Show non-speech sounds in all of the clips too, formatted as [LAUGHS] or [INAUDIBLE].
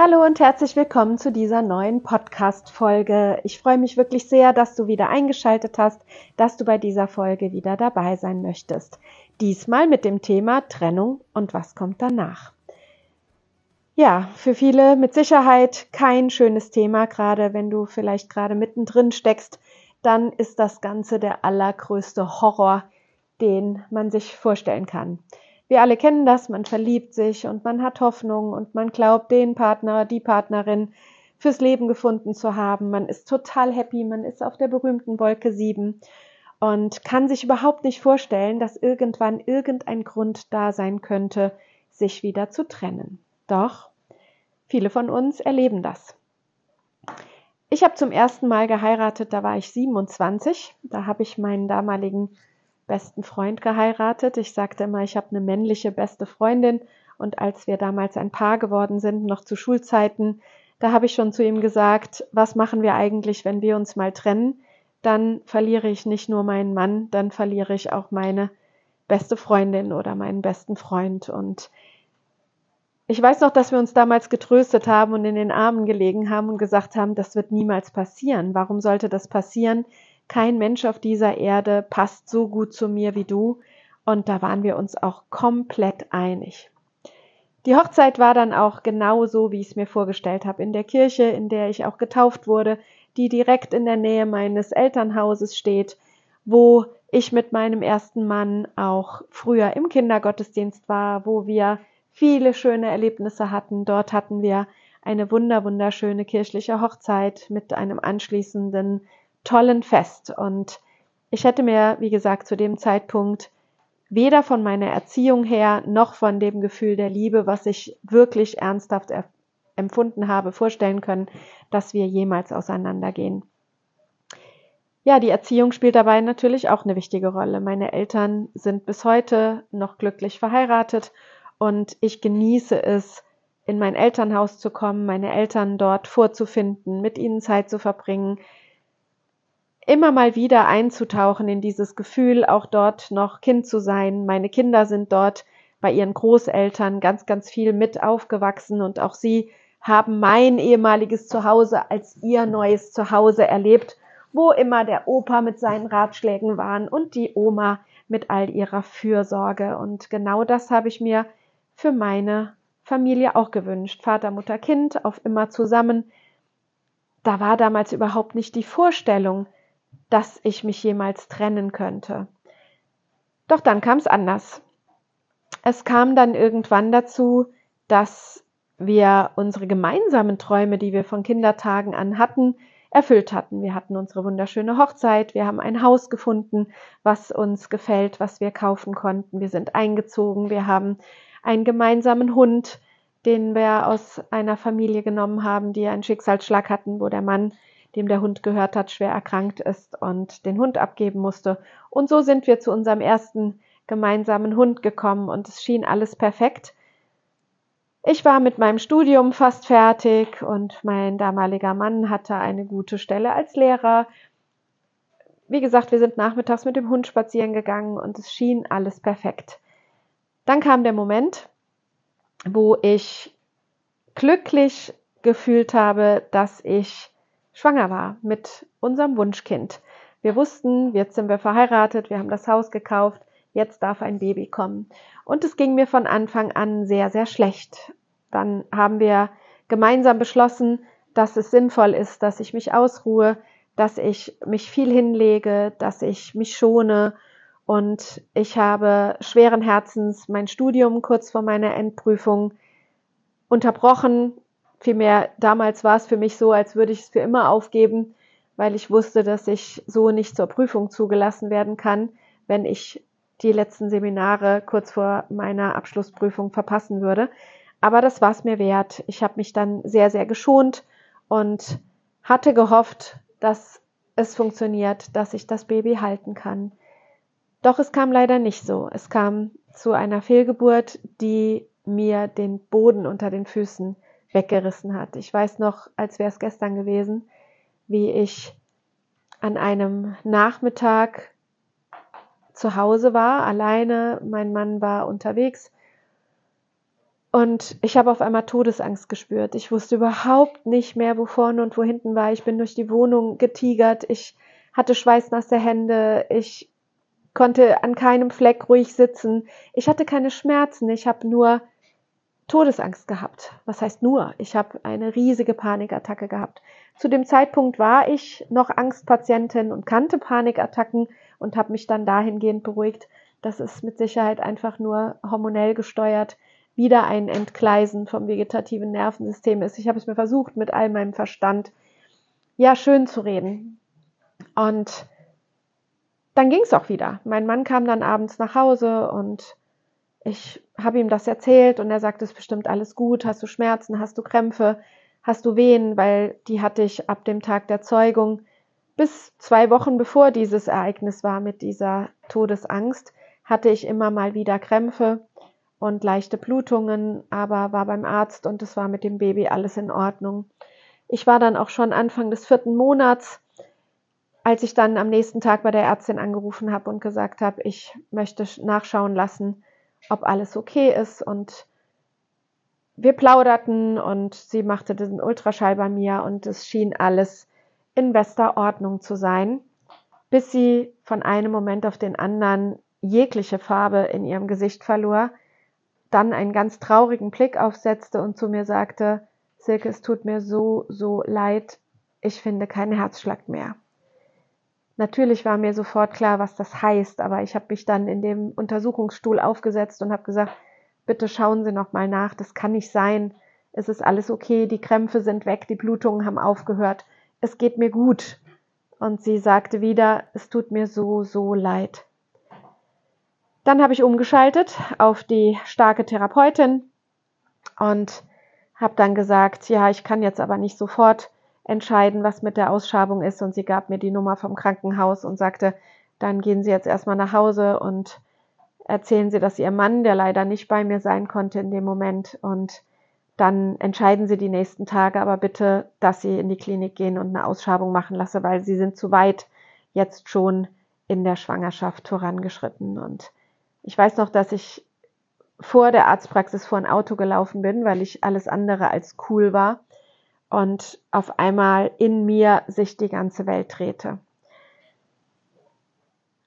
Hallo und herzlich willkommen zu dieser neuen Podcast-Folge. Ich freue mich wirklich sehr, dass du wieder eingeschaltet hast, dass du bei dieser Folge wieder dabei sein möchtest. Diesmal mit dem Thema Trennung und was kommt danach. Ja, für viele mit Sicherheit kein schönes Thema, gerade wenn du vielleicht gerade mittendrin steckst, dann ist das Ganze der allergrößte Horror, den man sich vorstellen kann. Wir alle kennen das, man verliebt sich und man hat Hoffnung und man glaubt, den Partner, die Partnerin fürs Leben gefunden zu haben. Man ist total happy, man ist auf der berühmten Wolke 7 und kann sich überhaupt nicht vorstellen, dass irgendwann irgendein Grund da sein könnte, sich wieder zu trennen. Doch viele von uns erleben das. Ich habe zum ersten Mal geheiratet, da war ich 27. Da habe ich meinen damaligen besten Freund geheiratet. Ich sagte immer, ich habe eine männliche beste Freundin. Und als wir damals ein Paar geworden sind, noch zu Schulzeiten, da habe ich schon zu ihm gesagt, was machen wir eigentlich, wenn wir uns mal trennen? Dann verliere ich nicht nur meinen Mann, dann verliere ich auch meine beste Freundin oder meinen besten Freund. Und ich weiß noch, dass wir uns damals getröstet haben und in den Armen gelegen haben und gesagt haben, das wird niemals passieren. Warum sollte das passieren? Kein Mensch auf dieser Erde passt so gut zu mir wie du. Und da waren wir uns auch komplett einig. Die Hochzeit war dann auch genau so, wie ich es mir vorgestellt habe, in der Kirche, in der ich auch getauft wurde, die direkt in der Nähe meines Elternhauses steht, wo ich mit meinem ersten Mann auch früher im Kindergottesdienst war, wo wir viele schöne Erlebnisse hatten. Dort hatten wir eine wunder wunderschöne kirchliche Hochzeit mit einem anschließenden tollen Fest. Und ich hätte mir, wie gesagt, zu dem Zeitpunkt weder von meiner Erziehung her noch von dem Gefühl der Liebe, was ich wirklich ernsthaft empfunden habe, vorstellen können, dass wir jemals auseinandergehen. Ja, die Erziehung spielt dabei natürlich auch eine wichtige Rolle. Meine Eltern sind bis heute noch glücklich verheiratet und ich genieße es, in mein Elternhaus zu kommen, meine Eltern dort vorzufinden, mit ihnen Zeit zu verbringen, immer mal wieder einzutauchen in dieses Gefühl, auch dort noch Kind zu sein. Meine Kinder sind dort bei ihren Großeltern ganz, ganz viel mit aufgewachsen und auch sie haben mein ehemaliges Zuhause als ihr neues Zuhause erlebt, wo immer der Opa mit seinen Ratschlägen waren und die Oma mit all ihrer Fürsorge. Und genau das habe ich mir für meine Familie auch gewünscht. Vater, Mutter, Kind auf immer zusammen. Da war damals überhaupt nicht die Vorstellung, dass ich mich jemals trennen könnte. Doch dann kam es anders. Es kam dann irgendwann dazu, dass wir unsere gemeinsamen Träume, die wir von Kindertagen an hatten, erfüllt hatten. Wir hatten unsere wunderschöne Hochzeit, wir haben ein Haus gefunden, was uns gefällt, was wir kaufen konnten. Wir sind eingezogen, wir haben einen gemeinsamen Hund, den wir aus einer Familie genommen haben, die einen Schicksalsschlag hatten, wo der Mann dem der Hund gehört hat, schwer erkrankt ist und den Hund abgeben musste. Und so sind wir zu unserem ersten gemeinsamen Hund gekommen und es schien alles perfekt. Ich war mit meinem Studium fast fertig und mein damaliger Mann hatte eine gute Stelle als Lehrer. Wie gesagt, wir sind nachmittags mit dem Hund spazieren gegangen und es schien alles perfekt. Dann kam der Moment, wo ich glücklich gefühlt habe, dass ich schwanger war mit unserem Wunschkind. Wir wussten, jetzt sind wir verheiratet, wir haben das Haus gekauft, jetzt darf ein Baby kommen. Und es ging mir von Anfang an sehr, sehr schlecht. Dann haben wir gemeinsam beschlossen, dass es sinnvoll ist, dass ich mich ausruhe, dass ich mich viel hinlege, dass ich mich schone. Und ich habe schweren Herzens mein Studium kurz vor meiner Endprüfung unterbrochen, Vielmehr, damals war es für mich so, als würde ich es für immer aufgeben, weil ich wusste, dass ich so nicht zur Prüfung zugelassen werden kann, wenn ich die letzten Seminare kurz vor meiner Abschlussprüfung verpassen würde. Aber das war es mir wert. Ich habe mich dann sehr, sehr geschont und hatte gehofft, dass es funktioniert, dass ich das Baby halten kann. Doch es kam leider nicht so. Es kam zu einer Fehlgeburt, die mir den Boden unter den Füßen weggerissen hat. Ich weiß noch, als wäre es gestern gewesen, wie ich an einem Nachmittag zu Hause war, alleine. Mein Mann war unterwegs. Und ich habe auf einmal Todesangst gespürt. Ich wusste überhaupt nicht mehr, wo vorne und wo hinten war. Ich bin durch die Wohnung getigert. Ich hatte schweißnasse Hände. Ich konnte an keinem Fleck ruhig sitzen. Ich hatte keine Schmerzen. Ich habe nur Todesangst gehabt. Was heißt nur? Ich habe eine riesige Panikattacke gehabt. Zu dem Zeitpunkt war ich noch Angstpatientin und kannte Panikattacken und habe mich dann dahingehend beruhigt, dass es mit Sicherheit einfach nur hormonell gesteuert wieder ein Entgleisen vom vegetativen Nervensystem ist. Ich habe es mir versucht, mit all meinem Verstand ja schön zu reden. Und dann ging es auch wieder. Mein Mann kam dann abends nach Hause und ich habe ihm das erzählt und er sagte, es ist bestimmt alles gut, hast du Schmerzen, hast du Krämpfe, hast du Wehen, weil die hatte ich ab dem Tag der Zeugung bis zwei Wochen bevor dieses Ereignis war mit dieser Todesangst, hatte ich immer mal wieder Krämpfe und leichte Blutungen, aber war beim Arzt und es war mit dem Baby alles in Ordnung. Ich war dann auch schon Anfang des vierten Monats, als ich dann am nächsten Tag bei der Ärztin angerufen habe und gesagt habe, ich möchte nachschauen lassen, ob alles okay ist. Und wir plauderten und sie machte den Ultraschall bei mir und es schien alles in bester Ordnung zu sein, bis sie von einem Moment auf den anderen jegliche Farbe in ihrem Gesicht verlor, dann einen ganz traurigen Blick aufsetzte und zu mir sagte, Silke, es tut mir so, so leid, ich finde keinen Herzschlag mehr. Natürlich war mir sofort klar, was das heißt, aber ich habe mich dann in dem Untersuchungsstuhl aufgesetzt und habe gesagt, bitte schauen Sie noch mal nach, das kann nicht sein. Es ist alles okay, die Krämpfe sind weg, die Blutungen haben aufgehört. Es geht mir gut. Und sie sagte wieder, es tut mir so, so leid. Dann habe ich umgeschaltet auf die starke Therapeutin und habe dann gesagt, ja, ich kann jetzt aber nicht sofort entscheiden, was mit der Ausschabung ist. Und sie gab mir die Nummer vom Krankenhaus und sagte, dann gehen Sie jetzt erstmal nach Hause und erzählen Sie das Ihrem Mann, der leider nicht bei mir sein konnte in dem Moment. Und dann entscheiden Sie die nächsten Tage aber bitte, dass Sie in die Klinik gehen und eine Ausschabung machen lasse, weil Sie sind zu weit jetzt schon in der Schwangerschaft vorangeschritten. Und ich weiß noch, dass ich vor der Arztpraxis vor ein Auto gelaufen bin, weil ich alles andere als cool war und auf einmal in mir sich die ganze Welt drehte.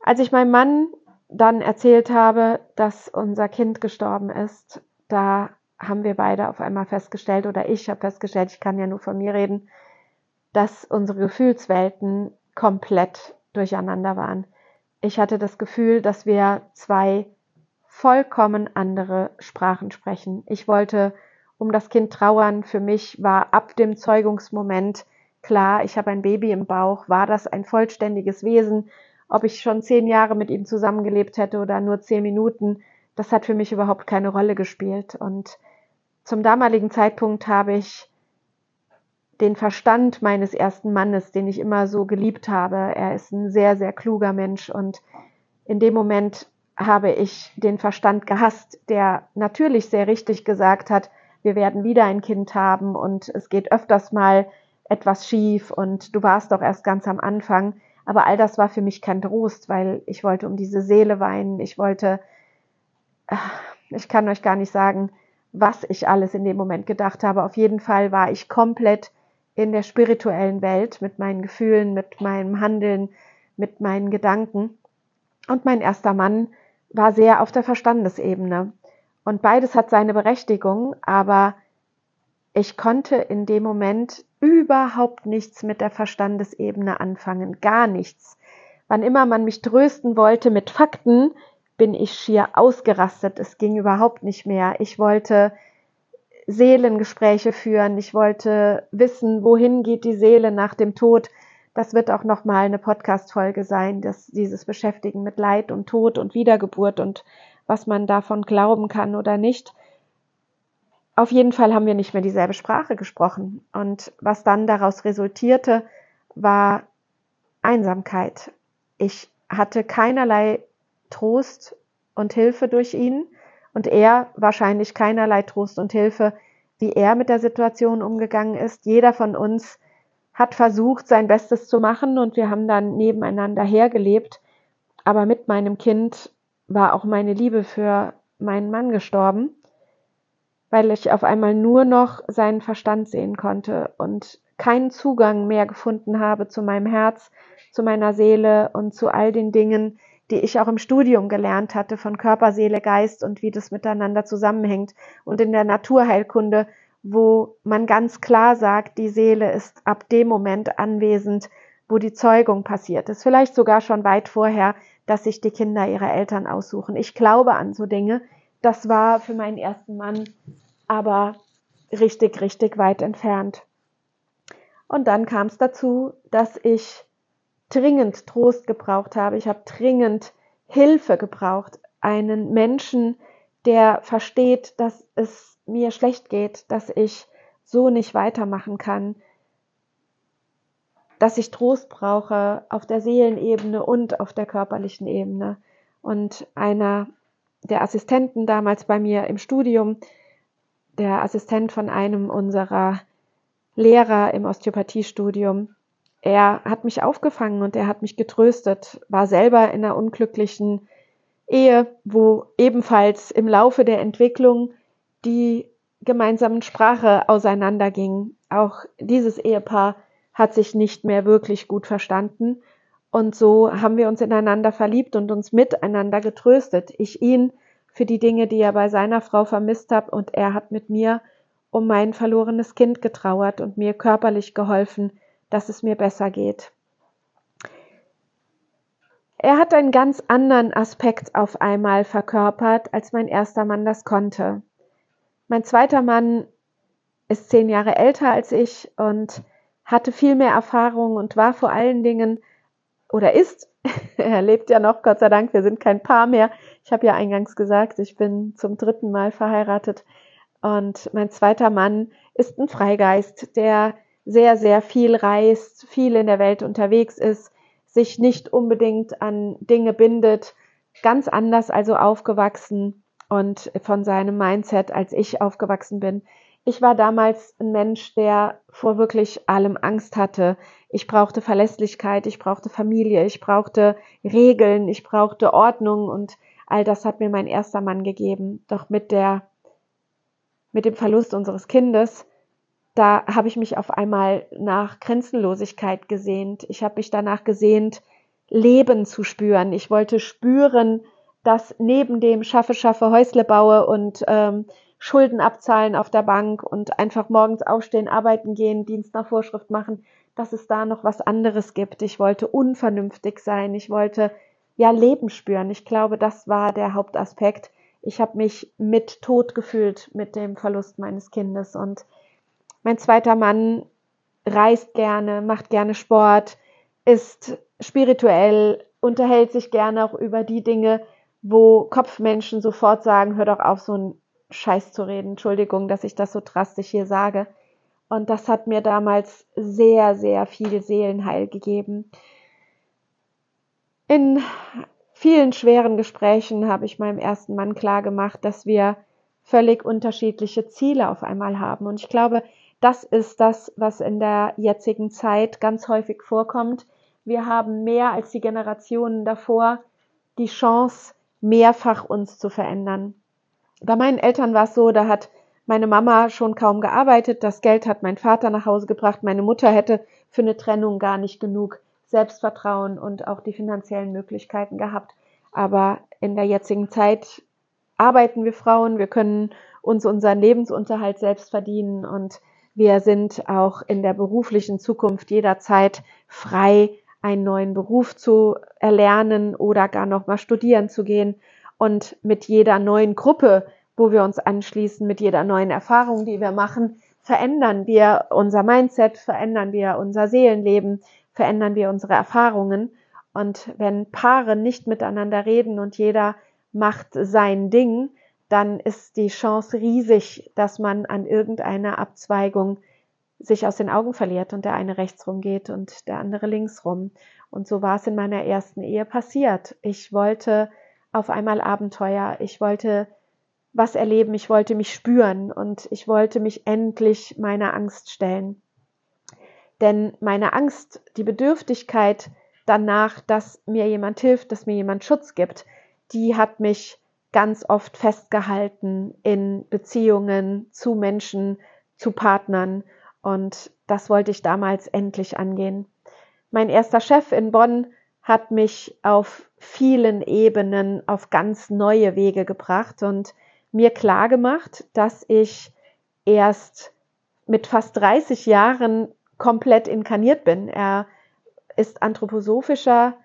Als ich meinem Mann dann erzählt habe, dass unser Kind gestorben ist, da haben wir beide auf einmal festgestellt, oder ich habe festgestellt, ich kann ja nur von mir reden, dass unsere Gefühlswelten komplett durcheinander waren. Ich hatte das Gefühl, dass wir zwei vollkommen andere Sprachen sprechen. Ich wollte um das Kind trauern. Für mich war ab dem Zeugungsmoment klar, ich habe ein Baby im Bauch, war das ein vollständiges Wesen. Ob ich schon zehn Jahre mit ihm zusammengelebt hätte oder nur zehn Minuten, das hat für mich überhaupt keine Rolle gespielt. Und zum damaligen Zeitpunkt habe ich den Verstand meines ersten Mannes, den ich immer so geliebt habe. Er ist ein sehr, sehr kluger Mensch und in dem Moment habe ich den Verstand gehasst, der natürlich sehr richtig gesagt hat, wir werden wieder ein Kind haben und es geht öfters mal etwas schief und du warst doch erst ganz am Anfang. Aber all das war für mich kein Trost, weil ich wollte um diese Seele weinen. Ich wollte, äh, ich kann euch gar nicht sagen, was ich alles in dem Moment gedacht habe. Auf jeden Fall war ich komplett in der spirituellen Welt mit meinen Gefühlen, mit meinem Handeln, mit meinen Gedanken. Und mein erster Mann war sehr auf der Verstandesebene. Und beides hat seine Berechtigung, aber ich konnte in dem Moment überhaupt nichts mit der Verstandesebene anfangen, gar nichts. Wann immer man mich trösten wollte mit Fakten, bin ich schier ausgerastet. Es ging überhaupt nicht mehr. Ich wollte Seelengespräche führen. Ich wollte wissen, wohin geht die Seele nach dem Tod. Das wird auch nochmal eine Podcast-Folge sein, dass dieses Beschäftigen mit Leid und Tod und Wiedergeburt und was man davon glauben kann oder nicht. auf jeden Fall haben wir nicht mehr dieselbe Sprache gesprochen. Und was dann daraus resultierte, war Einsamkeit. Ich hatte keinerlei Trost und Hilfe durch ihn und er wahrscheinlich keinerlei Trost und Hilfe, wie er mit der Situation umgegangen ist. Jeder von uns hat versucht, sein Bestes zu machen und wir haben dann nebeneinander hergelebt. Aber mit meinem Kind war auch meine Liebe für meinen Mann gestorben, weil ich auf einmal nur noch seinen Verstand sehen konnte und keinen Zugang mehr gefunden habe zu meinem Herz, zu meiner Seele und zu all den Dingen, die ich auch im Studium gelernt hatte von Körper, Seele, Geist und wie das miteinander zusammenhängt und in der Naturheilkunde wo man ganz klar sagt, die Seele ist ab dem Moment anwesend, wo die Zeugung passiert ist. Vielleicht sogar schon weit vorher, dass sich die Kinder ihre Eltern aussuchen. Ich glaube an so Dinge. Das war für meinen ersten Mann aber richtig, richtig weit entfernt. Und dann kam es dazu, dass ich dringend Trost gebraucht habe. Ich habe dringend Hilfe gebraucht. Einen Menschen, der versteht, dass es mir schlecht geht, dass ich so nicht weitermachen kann, dass ich Trost brauche auf der Seelenebene und auf der körperlichen Ebene. Und einer der Assistenten damals bei mir im Studium, der Assistent von einem unserer Lehrer im Osteopathiestudium, er hat mich aufgefangen und er hat mich getröstet, war selber in einer unglücklichen Ehe, wo ebenfalls im Laufe der Entwicklung die gemeinsamen Sprache auseinanderging. Auch dieses Ehepaar hat sich nicht mehr wirklich gut verstanden. Und so haben wir uns ineinander verliebt und uns miteinander getröstet. Ich ihn für die Dinge, die er bei seiner Frau vermisst hat, und er hat mit mir um mein verlorenes Kind getrauert und mir körperlich geholfen, dass es mir besser geht. Er hat einen ganz anderen Aspekt auf einmal verkörpert, als mein erster Mann das konnte. Mein zweiter Mann ist zehn Jahre älter als ich und hatte viel mehr Erfahrung und war vor allen Dingen oder ist, [LAUGHS] er lebt ja noch, Gott sei Dank, wir sind kein Paar mehr. Ich habe ja eingangs gesagt, ich bin zum dritten Mal verheiratet und mein zweiter Mann ist ein Freigeist, der sehr, sehr viel reist, viel in der Welt unterwegs ist, sich nicht unbedingt an Dinge bindet, ganz anders also aufgewachsen und von seinem Mindset, als ich aufgewachsen bin. Ich war damals ein Mensch, der vor wirklich allem Angst hatte. Ich brauchte Verlässlichkeit, ich brauchte Familie, ich brauchte Regeln, ich brauchte Ordnung und all das hat mir mein erster Mann gegeben. Doch mit der, mit dem Verlust unseres Kindes, da habe ich mich auf einmal nach Grenzenlosigkeit gesehnt. Ich habe mich danach gesehnt, Leben zu spüren. Ich wollte spüren, dass neben dem Schaffe, Schaffe, Häusle baue und ähm, Schulden abzahlen auf der Bank und einfach morgens aufstehen, arbeiten gehen, Dienst nach Vorschrift machen, dass es da noch was anderes gibt. Ich wollte unvernünftig sein. Ich wollte ja Leben spüren. Ich glaube, das war der Hauptaspekt. Ich habe mich mit Tod gefühlt mit dem Verlust meines Kindes. Und mein zweiter Mann reist gerne, macht gerne Sport, ist spirituell, unterhält sich gerne auch über die Dinge, wo Kopfmenschen sofort sagen, hör doch auf, so einen Scheiß zu reden. Entschuldigung, dass ich das so drastisch hier sage. Und das hat mir damals sehr, sehr viel Seelenheil gegeben. In vielen schweren Gesprächen habe ich meinem ersten Mann klar gemacht, dass wir völlig unterschiedliche Ziele auf einmal haben. Und ich glaube, das ist das, was in der jetzigen Zeit ganz häufig vorkommt. Wir haben mehr als die Generationen davor die Chance, mehrfach uns zu verändern. Bei meinen Eltern war es so, da hat meine Mama schon kaum gearbeitet, das Geld hat mein Vater nach Hause gebracht, meine Mutter hätte für eine Trennung gar nicht genug Selbstvertrauen und auch die finanziellen Möglichkeiten gehabt. Aber in der jetzigen Zeit arbeiten wir Frauen, wir können uns unseren Lebensunterhalt selbst verdienen und wir sind auch in der beruflichen Zukunft jederzeit frei, einen neuen Beruf zu erlernen oder gar noch mal studieren zu gehen. Und mit jeder neuen Gruppe, wo wir uns anschließen, mit jeder neuen Erfahrung, die wir machen, verändern wir unser Mindset, verändern wir unser Seelenleben, verändern wir unsere Erfahrungen. Und wenn Paare nicht miteinander reden und jeder macht sein Ding, dann ist die Chance riesig, dass man an irgendeiner Abzweigung sich aus den Augen verliert und der eine rechts rum geht und der andere links rum. Und so war es in meiner ersten Ehe passiert. Ich wollte auf einmal Abenteuer. Ich wollte was erleben. Ich wollte mich spüren und ich wollte mich endlich meiner Angst stellen. Denn meine Angst, die Bedürftigkeit danach, dass mir jemand hilft, dass mir jemand Schutz gibt, die hat mich ganz oft festgehalten in Beziehungen zu Menschen, zu Partnern und das wollte ich damals endlich angehen. Mein erster Chef in Bonn hat mich auf vielen Ebenen auf ganz neue Wege gebracht und mir klar gemacht, dass ich erst mit fast 30 Jahren komplett inkarniert bin. Er ist anthroposophischer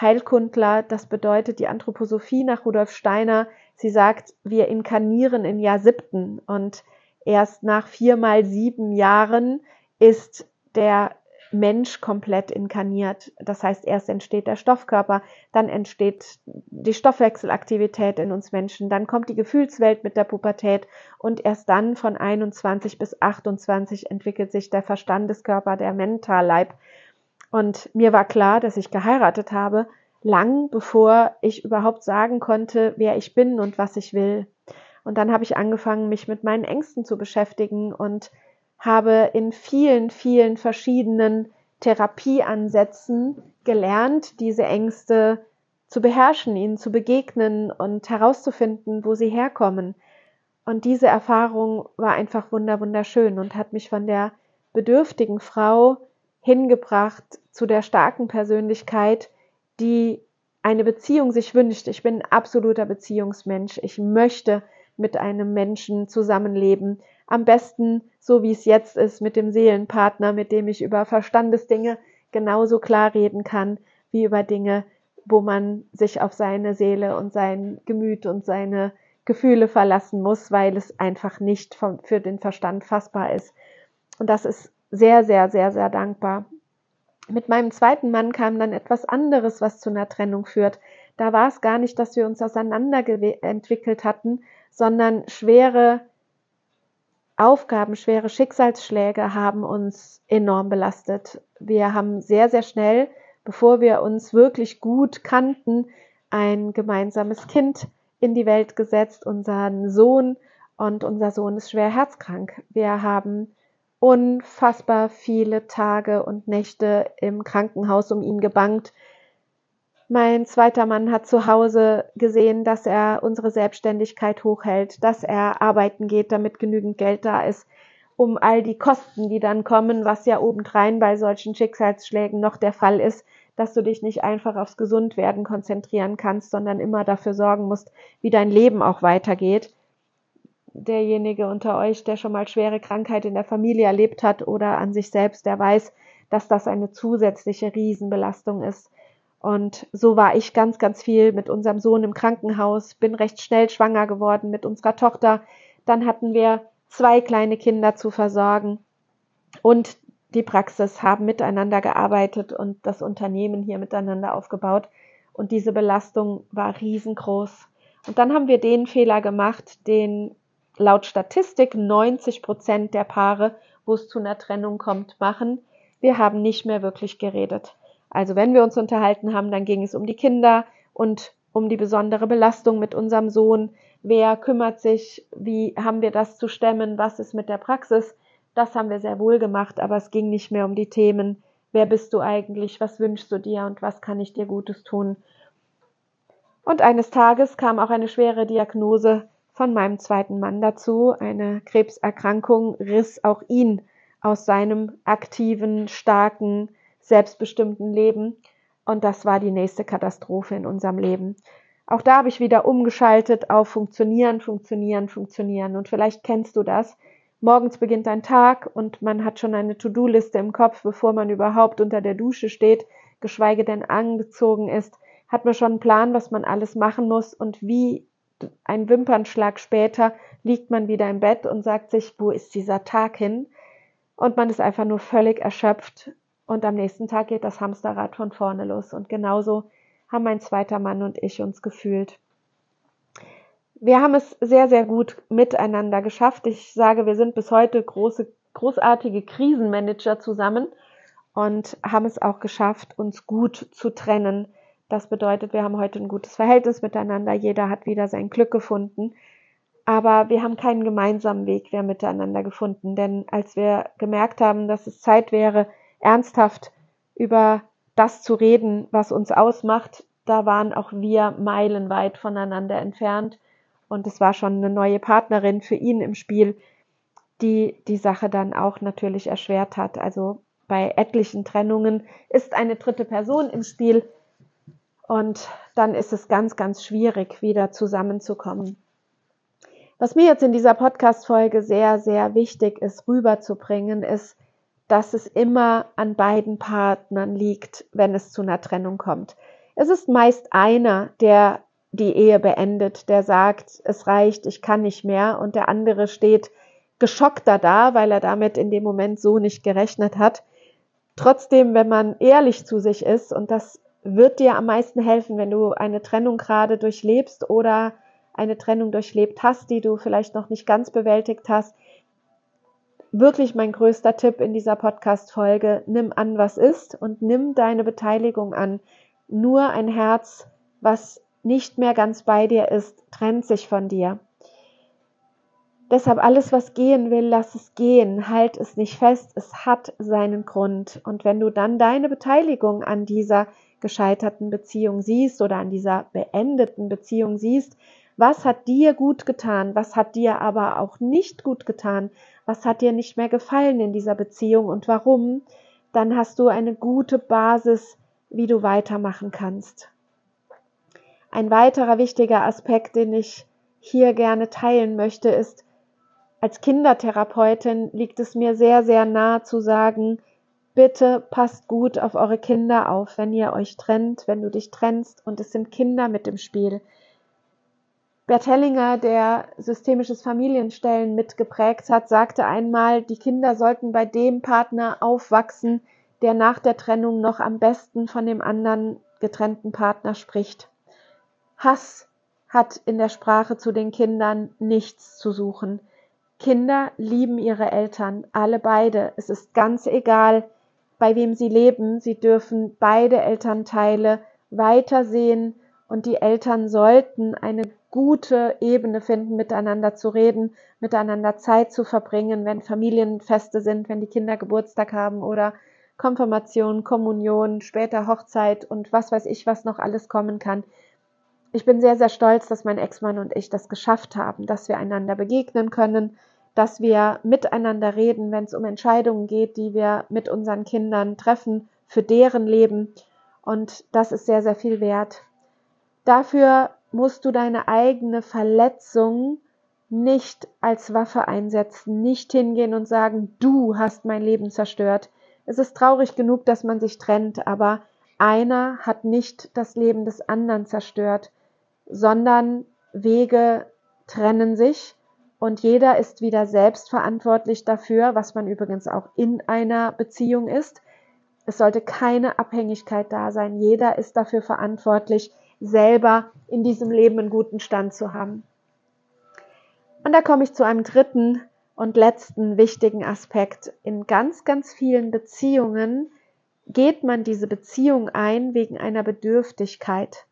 Heilkundler. Das bedeutet die Anthroposophie nach Rudolf Steiner. Sie sagt, wir inkarnieren im Jahr siebten und erst nach vier mal sieben Jahren ist der Mensch komplett inkarniert. Das heißt, erst entsteht der Stoffkörper, dann entsteht die Stoffwechselaktivität in uns Menschen, dann kommt die Gefühlswelt mit der Pubertät und erst dann von 21 bis 28 entwickelt sich der Verstandeskörper, der Mentalleib. Und mir war klar, dass ich geheiratet habe, lang bevor ich überhaupt sagen konnte, wer ich bin und was ich will. Und dann habe ich angefangen, mich mit meinen Ängsten zu beschäftigen und habe in vielen, vielen verschiedenen Therapieansätzen gelernt, diese Ängste zu beherrschen, ihnen zu begegnen und herauszufinden, wo sie herkommen. Und diese Erfahrung war einfach wunderschön und hat mich von der bedürftigen Frau hingebracht zu der starken Persönlichkeit, die eine Beziehung sich wünscht. Ich bin ein absoluter Beziehungsmensch. Ich möchte mit einem Menschen zusammenleben. Am besten so wie es jetzt ist mit dem Seelenpartner, mit dem ich über Verstandesdinge genauso klar reden kann wie über Dinge, wo man sich auf seine Seele und sein Gemüt und seine Gefühle verlassen muss, weil es einfach nicht vom, für den Verstand fassbar ist. Und das ist sehr, sehr, sehr, sehr dankbar. Mit meinem zweiten Mann kam dann etwas anderes, was zu einer Trennung führt. Da war es gar nicht, dass wir uns auseinander entwickelt hatten, sondern schwere Aufgaben, schwere Schicksalsschläge haben uns enorm belastet. Wir haben sehr, sehr schnell, bevor wir uns wirklich gut kannten, ein gemeinsames Kind in die Welt gesetzt, unseren Sohn, und unser Sohn ist schwer herzkrank. Wir haben unfassbar viele Tage und Nächte im Krankenhaus um ihn gebangt. Mein zweiter Mann hat zu Hause gesehen, dass er unsere Selbstständigkeit hochhält, dass er arbeiten geht, damit genügend Geld da ist, um all die Kosten, die dann kommen, was ja obendrein bei solchen Schicksalsschlägen noch der Fall ist, dass du dich nicht einfach aufs Gesundwerden konzentrieren kannst, sondern immer dafür sorgen musst, wie dein Leben auch weitergeht. Derjenige unter euch, der schon mal schwere Krankheit in der Familie erlebt hat oder an sich selbst, der weiß, dass das eine zusätzliche Riesenbelastung ist und so war ich ganz, ganz viel mit unserem Sohn im Krankenhaus, bin recht schnell schwanger geworden mit unserer Tochter. Dann hatten wir zwei kleine Kinder zu versorgen und die Praxis haben miteinander gearbeitet und das Unternehmen hier miteinander aufgebaut. Und diese Belastung war riesengroß. Und dann haben wir den Fehler gemacht, den laut Statistik 90 Prozent der Paare, wo es zu einer Trennung kommt, machen. Wir haben nicht mehr wirklich geredet. Also wenn wir uns unterhalten haben, dann ging es um die Kinder und um die besondere Belastung mit unserem Sohn. Wer kümmert sich? Wie haben wir das zu stemmen? Was ist mit der Praxis? Das haben wir sehr wohl gemacht, aber es ging nicht mehr um die Themen. Wer bist du eigentlich? Was wünschst du dir und was kann ich dir Gutes tun? Und eines Tages kam auch eine schwere Diagnose von meinem zweiten Mann dazu. Eine Krebserkrankung riss auch ihn aus seinem aktiven, starken, selbstbestimmten Leben. Und das war die nächste Katastrophe in unserem Leben. Auch da habe ich wieder umgeschaltet auf Funktionieren, Funktionieren, Funktionieren. Und vielleicht kennst du das. Morgens beginnt ein Tag und man hat schon eine To-Do-Liste im Kopf, bevor man überhaupt unter der Dusche steht, geschweige denn angezogen ist, hat man schon einen Plan, was man alles machen muss und wie ein Wimpernschlag später liegt man wieder im Bett und sagt sich, wo ist dieser Tag hin? Und man ist einfach nur völlig erschöpft und am nächsten Tag geht das Hamsterrad von vorne los. Und genauso haben mein zweiter Mann und ich uns gefühlt. wir haben es sehr, sehr gut miteinander geschafft. Ich sage, wir sind bis heute große, großartige Krisenmanager zusammen und haben es auch geschafft, uns gut zu trennen. Das bedeutet, wir haben heute ein gutes Verhältnis miteinander. Jeder hat wieder sein Glück gefunden. Aber wir haben keinen gemeinsamen Weg mehr miteinander gefunden. Denn als wir gemerkt haben, dass es Zeit wäre, ernsthaft über das zu reden, was uns ausmacht, da waren auch wir meilenweit voneinander entfernt. Und es war schon eine neue Partnerin für ihn im Spiel, die die Sache dann auch natürlich erschwert hat. Also bei etlichen Trennungen ist eine dritte Person im Spiel und dann ist es ganz, ganz schwierig, wieder zusammenzukommen. Was mir jetzt in dieser Podcast-Folge sehr, sehr wichtig ist, rüberzubringen, ist, dass es immer an beiden Partnern liegt, wenn es zu einer Trennung kommt. Es ist meist einer, der die Ehe beendet, der sagt, es reicht, ich kann nicht mehr, und der andere steht geschockter da, weil er damit in dem Moment so nicht gerechnet hat. Trotzdem, wenn man ehrlich zu sich ist, und das wird dir am meisten helfen, wenn du eine Trennung gerade durchlebst oder eine Trennung durchlebt hast, die du vielleicht noch nicht ganz bewältigt hast, wirklich mein größter Tipp in dieser Podcast-Folge, nimm an, was ist und nimm deine Beteiligung an. Nur ein Herz, was nicht mehr ganz bei dir ist, trennt sich von dir. Deshalb alles, was gehen will, lass es gehen, halt es nicht fest, es hat seinen Grund. Und wenn du dann deine Beteiligung an dieser gescheiterten Beziehung siehst oder an dieser beendeten Beziehung siehst, was hat dir gut getan, was hat dir aber auch nicht gut getan, was hat dir nicht mehr gefallen in dieser Beziehung und warum, dann hast du eine gute Basis, wie du weitermachen kannst. Ein weiterer wichtiger Aspekt, den ich hier gerne teilen möchte, ist, als Kindertherapeutin liegt es mir sehr, sehr nah zu sagen, bitte passt gut auf eure Kinder auf, wenn ihr euch trennt, wenn du dich trennst und es sind Kinder mit im Spiel. Bert Hellinger, der systemisches Familienstellen mitgeprägt hat, sagte einmal, die Kinder sollten bei dem Partner aufwachsen, der nach der Trennung noch am besten von dem anderen getrennten Partner spricht. Hass hat in der Sprache zu den Kindern nichts zu suchen. Kinder lieben ihre Eltern, alle beide. Es ist ganz egal, bei wem sie leben. Sie dürfen beide Elternteile weitersehen und die Eltern sollten eine gute Ebene finden, miteinander zu reden, miteinander Zeit zu verbringen, wenn Familienfeste sind, wenn die Kinder Geburtstag haben oder Konfirmation, Kommunion, später Hochzeit und was weiß ich, was noch alles kommen kann ich bin sehr, sehr stolz, dass mein Ex-Mann und ich das geschafft haben, dass wir einander begegnen können, dass wir miteinander reden, wenn es um Entscheidungen geht, die wir mit unseren Kindern treffen, für deren Leben. Und das ist sehr, sehr viel wert. Dafür musst du deine eigene Verletzung nicht als Waffe einsetzen, nicht hingehen und sagen, du hast mein Leben zerstört. Es ist traurig genug, dass man sich trennt, aber einer hat nicht das Leben des anderen zerstört sondern Wege trennen sich und jeder ist wieder selbst verantwortlich dafür, was man übrigens auch in einer Beziehung ist. Es sollte keine Abhängigkeit da sein. Jeder ist dafür verantwortlich, selber in diesem Leben einen guten Stand zu haben. Und da komme ich zu einem dritten und letzten wichtigen Aspekt. In ganz, ganz vielen Beziehungen geht man diese Beziehung ein wegen einer Bedürftigkeit.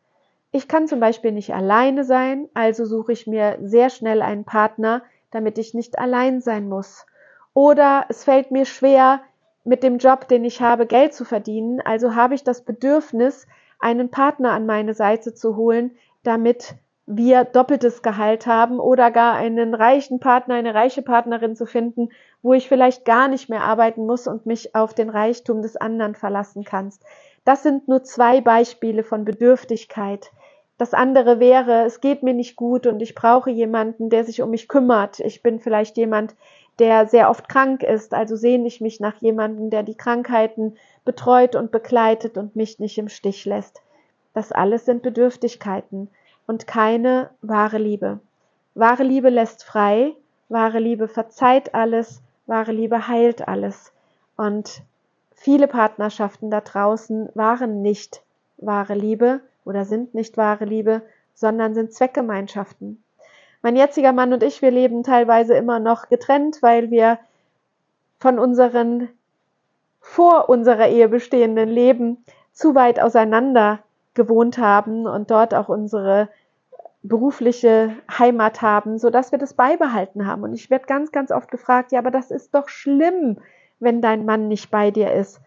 Ich kann zum Beispiel nicht alleine sein, also suche ich mir sehr schnell einen Partner, damit ich nicht allein sein muss. Oder es fällt mir schwer, mit dem Job, den ich habe, Geld zu verdienen, also habe ich das Bedürfnis, einen Partner an meine Seite zu holen, damit wir doppeltes Gehalt haben oder gar einen reichen Partner, eine reiche Partnerin zu finden, wo ich vielleicht gar nicht mehr arbeiten muss und mich auf den Reichtum des anderen verlassen kannst. Das sind nur zwei Beispiele von Bedürftigkeit. Das andere wäre, es geht mir nicht gut und ich brauche jemanden, der sich um mich kümmert. Ich bin vielleicht jemand, der sehr oft krank ist, also sehne ich mich nach jemandem, der die Krankheiten betreut und begleitet und mich nicht im Stich lässt. Das alles sind Bedürftigkeiten und keine wahre Liebe. Wahre Liebe lässt frei, wahre Liebe verzeiht alles, wahre Liebe heilt alles. Und viele Partnerschaften da draußen waren nicht wahre Liebe, oder sind nicht wahre Liebe, sondern sind Zweckgemeinschaften. Mein jetziger Mann und ich, wir leben teilweise immer noch getrennt, weil wir von unseren vor unserer Ehe bestehenden Leben zu weit auseinander gewohnt haben und dort auch unsere berufliche Heimat haben, so dass wir das beibehalten haben. Und ich werde ganz, ganz oft gefragt, ja, aber das ist doch schlimm, wenn dein Mann nicht bei dir ist.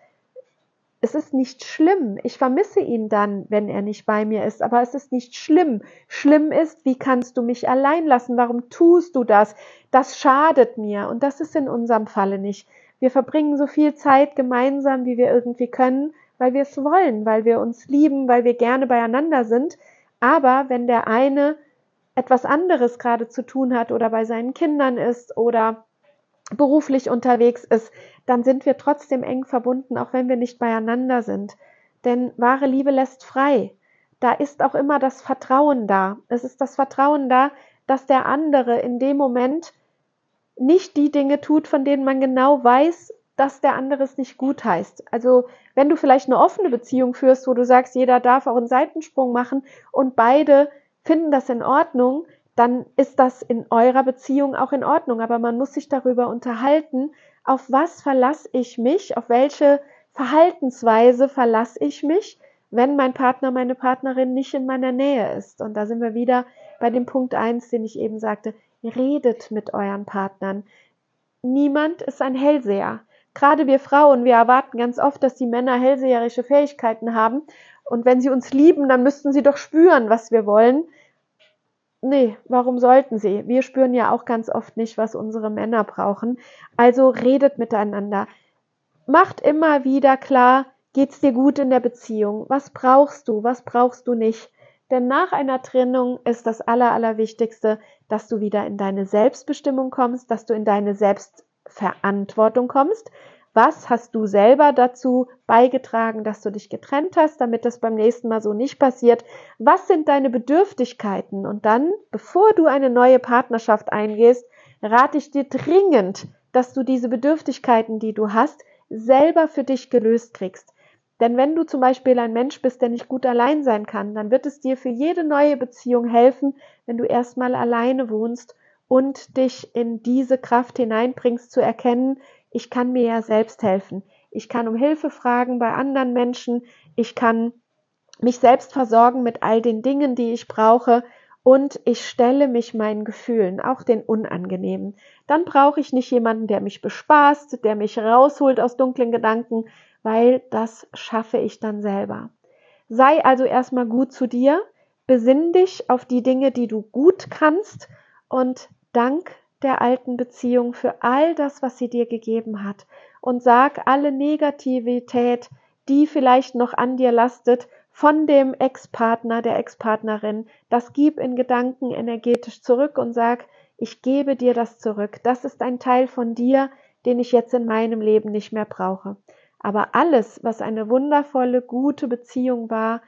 Es ist nicht schlimm. Ich vermisse ihn dann, wenn er nicht bei mir ist, aber es ist nicht schlimm. Schlimm ist, wie kannst du mich allein lassen? Warum tust du das? Das schadet mir. Und das ist in unserem Falle nicht. Wir verbringen so viel Zeit gemeinsam, wie wir irgendwie können, weil wir es wollen, weil wir uns lieben, weil wir gerne beieinander sind. Aber wenn der eine etwas anderes gerade zu tun hat oder bei seinen Kindern ist oder beruflich unterwegs ist, dann sind wir trotzdem eng verbunden, auch wenn wir nicht beieinander sind. Denn wahre Liebe lässt frei. Da ist auch immer das Vertrauen da. Es ist das Vertrauen da, dass der andere in dem Moment nicht die Dinge tut, von denen man genau weiß, dass der andere es nicht gut heißt. Also wenn du vielleicht eine offene Beziehung führst, wo du sagst, jeder darf auch einen Seitensprung machen und beide finden das in Ordnung, dann ist das in eurer Beziehung auch in Ordnung. Aber man muss sich darüber unterhalten, auf was verlasse ich mich, auf welche Verhaltensweise verlasse ich mich, wenn mein Partner, meine Partnerin nicht in meiner Nähe ist. Und da sind wir wieder bei dem Punkt eins, den ich eben sagte, redet mit euren Partnern. Niemand ist ein Hellseher. Gerade wir Frauen, wir erwarten ganz oft, dass die Männer hellseherische Fähigkeiten haben. Und wenn sie uns lieben, dann müssten sie doch spüren, was wir wollen. Nee, warum sollten sie? Wir spüren ja auch ganz oft nicht, was unsere Männer brauchen. Also redet miteinander. Macht immer wieder klar, geht's dir gut in der Beziehung? Was brauchst du? Was brauchst du nicht? Denn nach einer Trennung ist das Aller, Allerwichtigste, dass du wieder in deine Selbstbestimmung kommst, dass du in deine Selbstverantwortung kommst. Was hast du selber dazu beigetragen, dass du dich getrennt hast, damit das beim nächsten Mal so nicht passiert? Was sind deine Bedürftigkeiten? Und dann, bevor du eine neue Partnerschaft eingehst, rate ich dir dringend, dass du diese Bedürftigkeiten, die du hast, selber für dich gelöst kriegst. Denn wenn du zum Beispiel ein Mensch bist, der nicht gut allein sein kann, dann wird es dir für jede neue Beziehung helfen, wenn du erstmal alleine wohnst und dich in diese Kraft hineinbringst, zu erkennen, ich kann mir ja selbst helfen. Ich kann um Hilfe fragen bei anderen Menschen. Ich kann mich selbst versorgen mit all den Dingen, die ich brauche. Und ich stelle mich meinen Gefühlen, auch den unangenehmen. Dann brauche ich nicht jemanden, der mich bespaßt, der mich rausholt aus dunklen Gedanken, weil das schaffe ich dann selber. Sei also erstmal gut zu dir, besinn dich auf die Dinge, die du gut kannst und dank der alten Beziehung für all das, was sie dir gegeben hat und sag alle Negativität, die vielleicht noch an dir lastet, von dem Ex-Partner, der Ex-Partnerin, das gib in Gedanken energetisch zurück und sag, ich gebe dir das zurück. Das ist ein Teil von dir, den ich jetzt in meinem Leben nicht mehr brauche. Aber alles, was eine wundervolle, gute Beziehung war,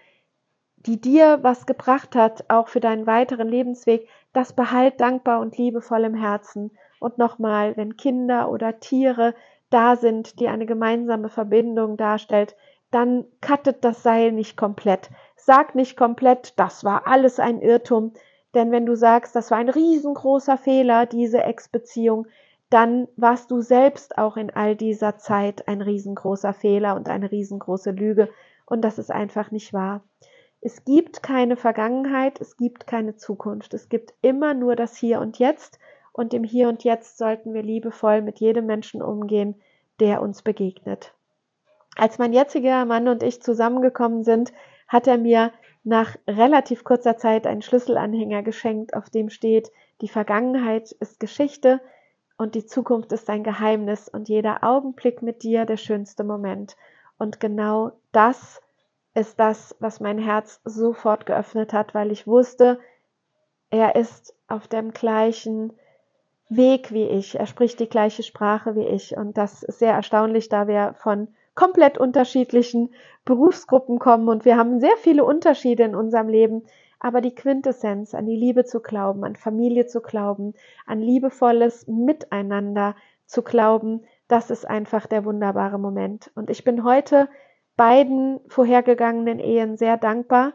die dir was gebracht hat, auch für deinen weiteren Lebensweg, das behalt dankbar und liebevoll im Herzen. Und nochmal, wenn Kinder oder Tiere da sind, die eine gemeinsame Verbindung darstellt, dann cuttet das Seil nicht komplett. Sag nicht komplett, das war alles ein Irrtum. Denn wenn du sagst, das war ein riesengroßer Fehler, diese Ex-Beziehung, dann warst du selbst auch in all dieser Zeit ein riesengroßer Fehler und eine riesengroße Lüge. Und das ist einfach nicht wahr. Es gibt keine Vergangenheit, es gibt keine Zukunft. Es gibt immer nur das Hier und Jetzt. Und im Hier und Jetzt sollten wir liebevoll mit jedem Menschen umgehen, der uns begegnet. Als mein jetziger Mann und ich zusammengekommen sind, hat er mir nach relativ kurzer Zeit einen Schlüsselanhänger geschenkt, auf dem steht, die Vergangenheit ist Geschichte, und die Zukunft ist ein Geheimnis und jeder Augenblick mit dir der schönste Moment. Und genau das ist das, was mein Herz sofort geöffnet hat, weil ich wusste, er ist auf dem gleichen Weg wie ich. Er spricht die gleiche Sprache wie ich. Und das ist sehr erstaunlich, da wir von komplett unterschiedlichen Berufsgruppen kommen und wir haben sehr viele Unterschiede in unserem Leben. Aber die Quintessenz, an die Liebe zu glauben, an Familie zu glauben, an liebevolles Miteinander zu glauben, das ist einfach der wunderbare Moment. Und ich bin heute beiden vorhergegangenen Ehen sehr dankbar,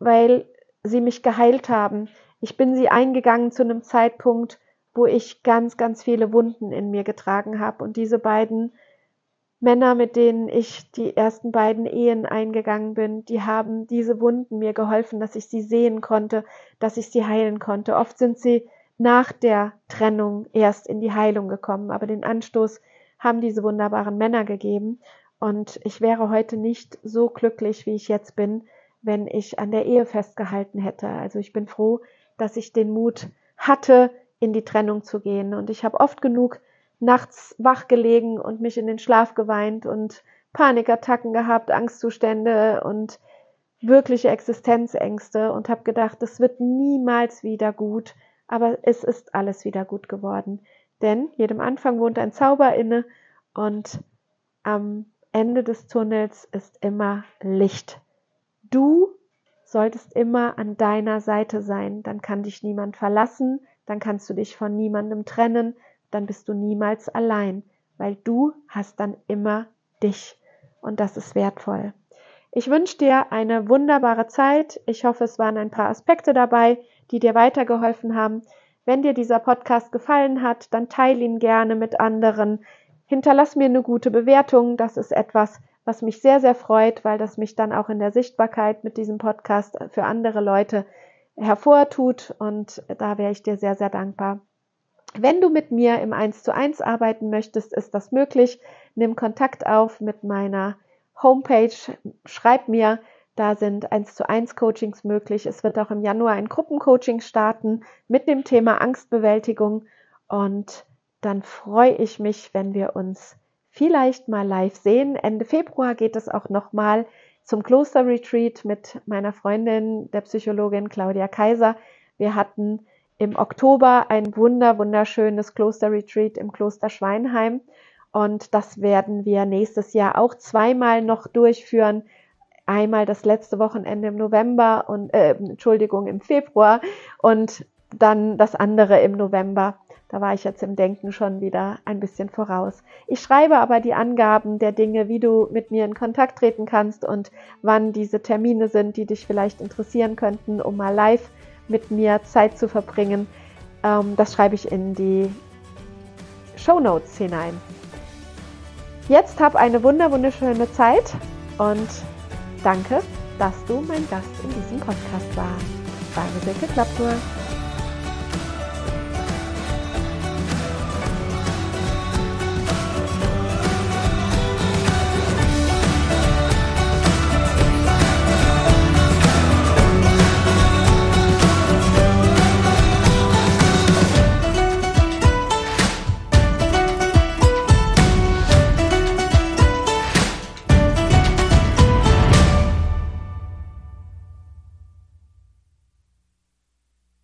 weil sie mich geheilt haben. Ich bin sie eingegangen zu einem Zeitpunkt, wo ich ganz, ganz viele Wunden in mir getragen habe. Und diese beiden Männer, mit denen ich die ersten beiden Ehen eingegangen bin, die haben diese Wunden mir geholfen, dass ich sie sehen konnte, dass ich sie heilen konnte. Oft sind sie nach der Trennung erst in die Heilung gekommen, aber den Anstoß haben diese wunderbaren Männer gegeben. Und ich wäre heute nicht so glücklich, wie ich jetzt bin, wenn ich an der Ehe festgehalten hätte. Also ich bin froh, dass ich den Mut hatte, in die Trennung zu gehen. Und ich habe oft genug nachts wach gelegen und mich in den Schlaf geweint und Panikattacken gehabt, Angstzustände und wirkliche Existenzängste und habe gedacht, das wird niemals wieder gut, aber es ist alles wieder gut geworden. Denn jedem Anfang wohnt ein Zauber inne und am Ende des Tunnels ist immer Licht. Du solltest immer an deiner Seite sein, dann kann dich niemand verlassen, dann kannst du dich von niemandem trennen, dann bist du niemals allein, weil du hast dann immer dich und das ist wertvoll. Ich wünsche dir eine wunderbare Zeit. Ich hoffe, es waren ein paar Aspekte dabei, die dir weitergeholfen haben. Wenn dir dieser Podcast gefallen hat, dann teile ihn gerne mit anderen. Hinterlass mir eine gute Bewertung. Das ist etwas, was mich sehr, sehr freut, weil das mich dann auch in der Sichtbarkeit mit diesem Podcast für andere Leute hervortut. Und da wäre ich dir sehr, sehr dankbar. Wenn du mit mir im 1 zu 1 arbeiten möchtest, ist das möglich. Nimm Kontakt auf mit meiner Homepage, schreib mir, da sind 1 zu 1 Coachings möglich. Es wird auch im Januar ein Gruppencoaching starten mit dem Thema Angstbewältigung und dann freue ich mich, wenn wir uns vielleicht mal live sehen. Ende Februar geht es auch nochmal zum Klosterretreat mit meiner Freundin, der Psychologin Claudia Kaiser. Wir hatten im Oktober ein wunder, wunderschönes Klosterretreat im Kloster Schweinheim. Und das werden wir nächstes Jahr auch zweimal noch durchführen. Einmal das letzte Wochenende im November und, äh, Entschuldigung, im Februar und dann das andere im November. Da war ich jetzt im Denken schon wieder ein bisschen voraus. Ich schreibe aber die Angaben der Dinge, wie du mit mir in Kontakt treten kannst und wann diese Termine sind, die dich vielleicht interessieren könnten, um mal live mit mir Zeit zu verbringen. Ähm, das schreibe ich in die Show Notes hinein. Jetzt hab eine wunder wunderschöne Zeit und danke, dass du mein Gast in diesem Podcast warst. Deine Silke Klapptour.